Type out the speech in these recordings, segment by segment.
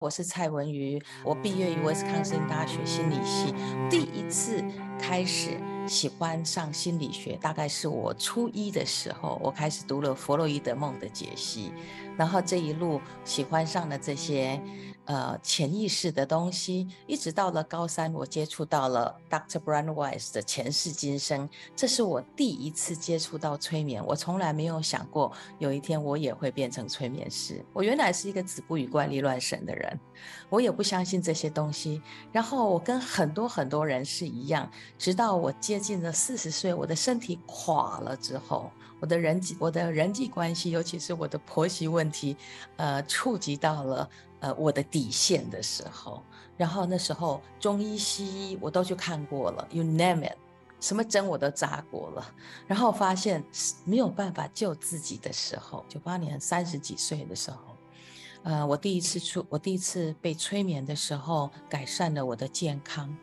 我是蔡文瑜，我毕业于威斯康星大学心理系，第一次开始喜欢上心理学，大概是我初一的时候，我开始读了弗洛伊德梦的解析，然后这一路喜欢上了这些。呃，潜意识的东西，一直到了高三，我接触到了 Dr. Brian Weiss 的前世今生，这是我第一次接触到催眠。我从来没有想过有一天我也会变成催眠师。我原来是一个子不语怪力乱神的人，我也不相信这些东西。然后我跟很多很多人是一样，直到我接近了四十岁，我的身体垮了之后，我的人际、我的人际关系，尤其是我的婆媳问题，呃，触及到了。呃，我的底线的时候，然后那时候中医西医我都去看过了，you name it，什么针我都扎过了，然后发现没有办法救自己的时候，九八年三十几岁的时候，呃，我第一次出，我第一次被催眠的时候，改善了我的健康，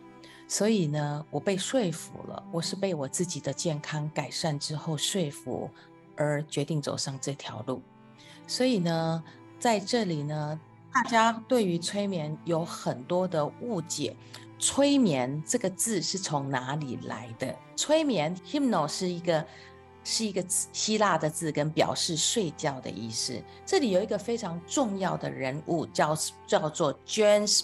所以呢，我被说服了，我是被我自己的健康改善之后说服，而决定走上这条路，所以呢，在这里呢。大家对于催眠有很多的误解，催眠这个字是从哪里来的？催眠 hypno 是一个是一个希腊的字，跟表示睡觉的意思。这里有一个非常重要的人物，叫叫做 James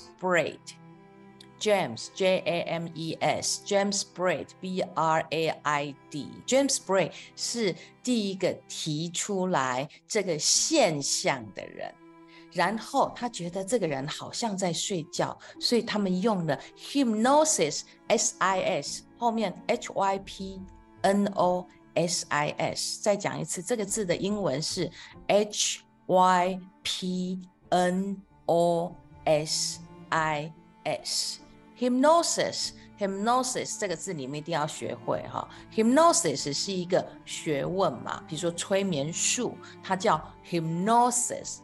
James J A M E S，James Braid B R A I D，James Braid 是第一个提出来这个现象的人。然后他觉得这个人好像在睡觉，所以他们用了 hypnosis，s i s 后面 h y p n o s i s。再讲一次，这个字的英文是 h y p n o s i s。Hypnosis，hypnosis 这个字你们一定要学会哈。hypnosis 是一个学问嘛，比如说催眠术，它叫 hypnosis。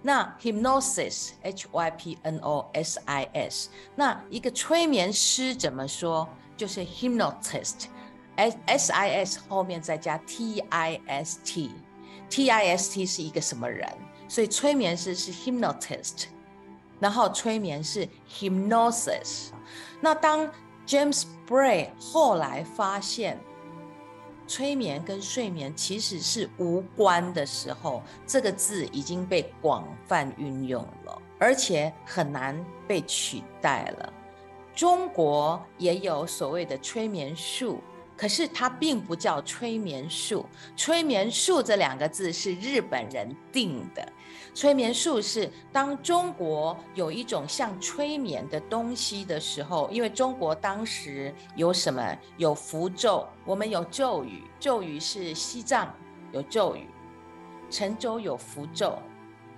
那 hypnosis，h y p n o s i s，那一个催眠师怎么说？就是 hypnotist，s s i s 后面再加 t i s t，t i s t 是一个什么人？所以催眠师是 hypnotist，然后催眠是 hypnosis。那当 James Bray 后来发现。催眠跟睡眠其实是无关的时候，这个字已经被广泛运用了，而且很难被取代了。中国也有所谓的催眠术。可是它并不叫催眠术，催眠术这两个字是日本人定的。催眠术是当中国有一种像催眠的东西的时候，因为中国当时有什么？有符咒，我们有咒语，咒语是西藏有咒语，陈州有符咒，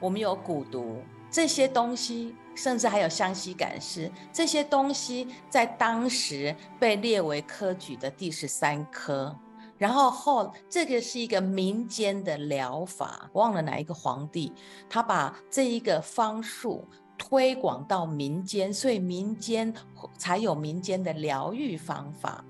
我们有蛊毒。这些东西，甚至还有湘西赶尸，这些东西在当时被列为科举的第十三科。然后后这个是一个民间的疗法，忘了哪一个皇帝，他把这一个方术推广到民间，所以民间才有民间的疗愈方法。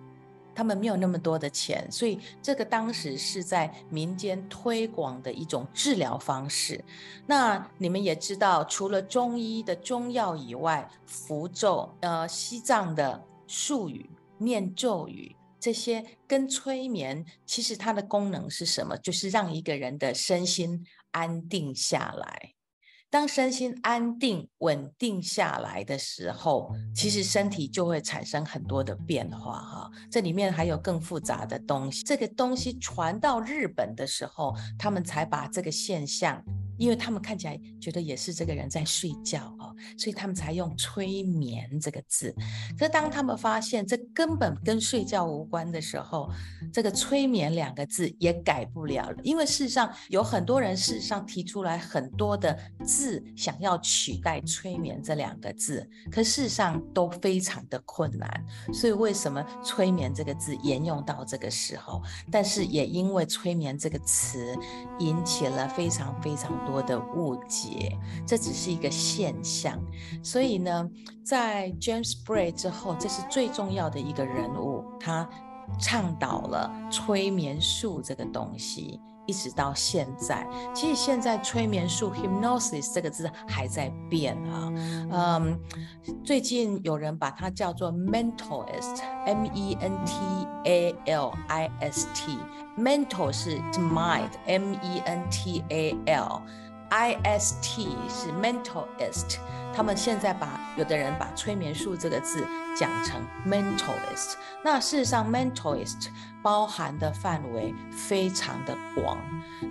他们没有那么多的钱，所以这个当时是在民间推广的一种治疗方式。那你们也知道，除了中医的中药以外，符咒、呃，西藏的术语、念咒语这些跟催眠，其实它的功能是什么？就是让一个人的身心安定下来。当身心安定、稳定下来的时候，其实身体就会产生很多的变化哈。这里面还有更复杂的东西。这个东西传到日本的时候，他们才把这个现象。因为他们看起来觉得也是这个人在睡觉哦，所以他们才用催眠这个字。可是当他们发现这根本跟睡觉无关的时候，这个催眠两个字也改不了了。因为事实上有很多人事实上提出来很多的字想要取代催眠这两个字，可事实上都非常的困难。所以为什么催眠这个字沿用到这个时候？但是也因为催眠这个词引起了非常非常。多的误解，这只是一个现象。所以呢，在 James Braid 之后，这是最重要的一个人物，他倡导了催眠术这个东西。一直到现在，其实现在催眠术 hypnosis 这个字还在变啊。嗯，最近有人把它叫做 mentalist，m e n t a l i s t，mental 是 mind，M-E-N-T-A-L e n t a l，i s t 是 mentalist。他们现在把有的人把催眠术这个字讲成 mentalist，那事实上 mentalist 包含的范围非常的广。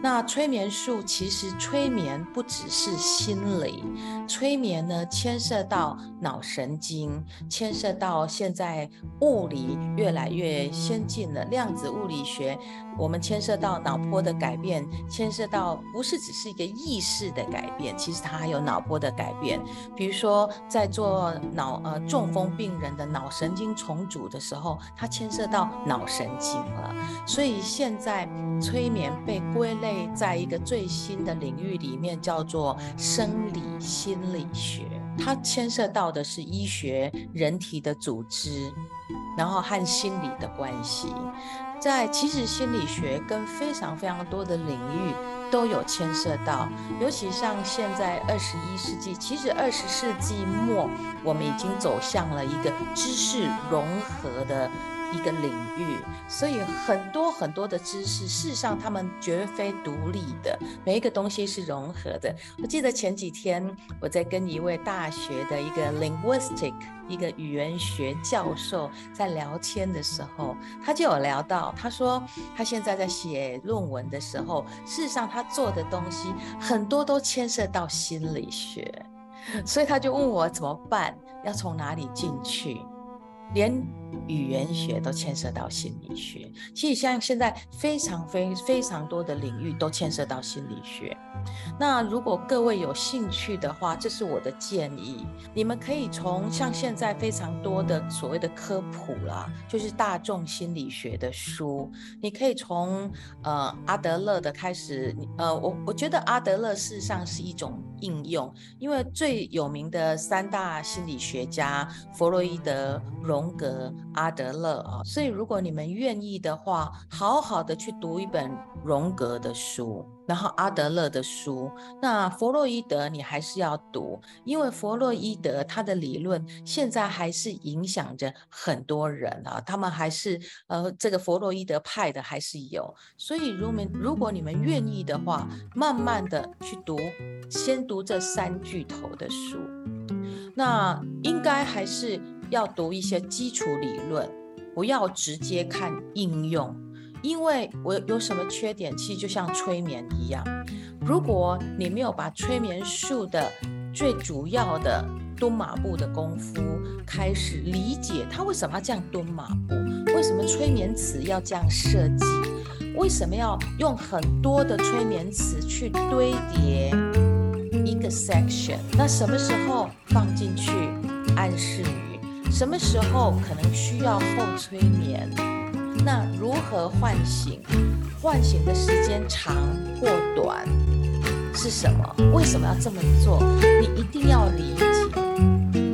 那催眠术其实催眠不只是心理，催眠呢牵涉到脑神经，牵涉到现在物理越来越先进了，量子物理学，我们牵涉到脑波的改变，牵涉到不是只是一个意识的改变，其实它还有脑波的改变。比如说，在做脑呃中风病人的脑神经重组的时候，它牵涉到脑神经了。所以现在催眠被归类在一个最新的领域里面，叫做生理心理学。它牵涉到的是医学、人体的组织，然后和心理的关系。在其实心理学跟非常非常多的领域。都有牵涉到，尤其像现在二十一世纪，其实二十世纪末，我们已经走向了一个知识融合的一个领域，所以很多很多的知识，事实上他们绝非独立的，每一个东西是融合的。我记得前几天我在跟一位大学的一个 linguistic 一个语言学教授在聊天的时候，他就有聊到，他说他现在在写论文的时候，事实上他做的东西很多都牵涉到心理学，所以他就问我怎么办，要从哪里进去？连语言学都牵涉到心理学，其实像现在非常非非常多的领域都牵涉到心理学。那如果各位有兴趣的话，这是我的建议，你们可以从像现在非常多的所谓的科普啦，就是大众心理学的书，你可以从呃阿德勒的开始，呃我我觉得阿德勒事实上是一种应用，因为最有名的三大心理学家弗洛伊德、荣格、阿德勒啊，所以如果你们愿意的话，好好的去读一本荣格的书。然后阿德勒的书，那弗洛伊德你还是要读，因为弗洛伊德他的理论现在还是影响着很多人啊，他们还是呃这个弗洛伊德派的还是有，所以如果如果你们愿意的话，慢慢的去读，先读这三巨头的书，那应该还是要读一些基础理论，不要直接看应用。因为我有什么缺点，其实就像催眠一样，如果你没有把催眠术的最主要的蹲马步的功夫开始理解，他为什么要这样蹲马步？为什么催眠词要这样设计？为什么要用很多的催眠词去堆叠一个 section？那什么时候放进去暗示语？什么时候可能需要后催眠那如何唤醒？唤醒的时间长或短是什么？为什么要这么做？你一定要理解。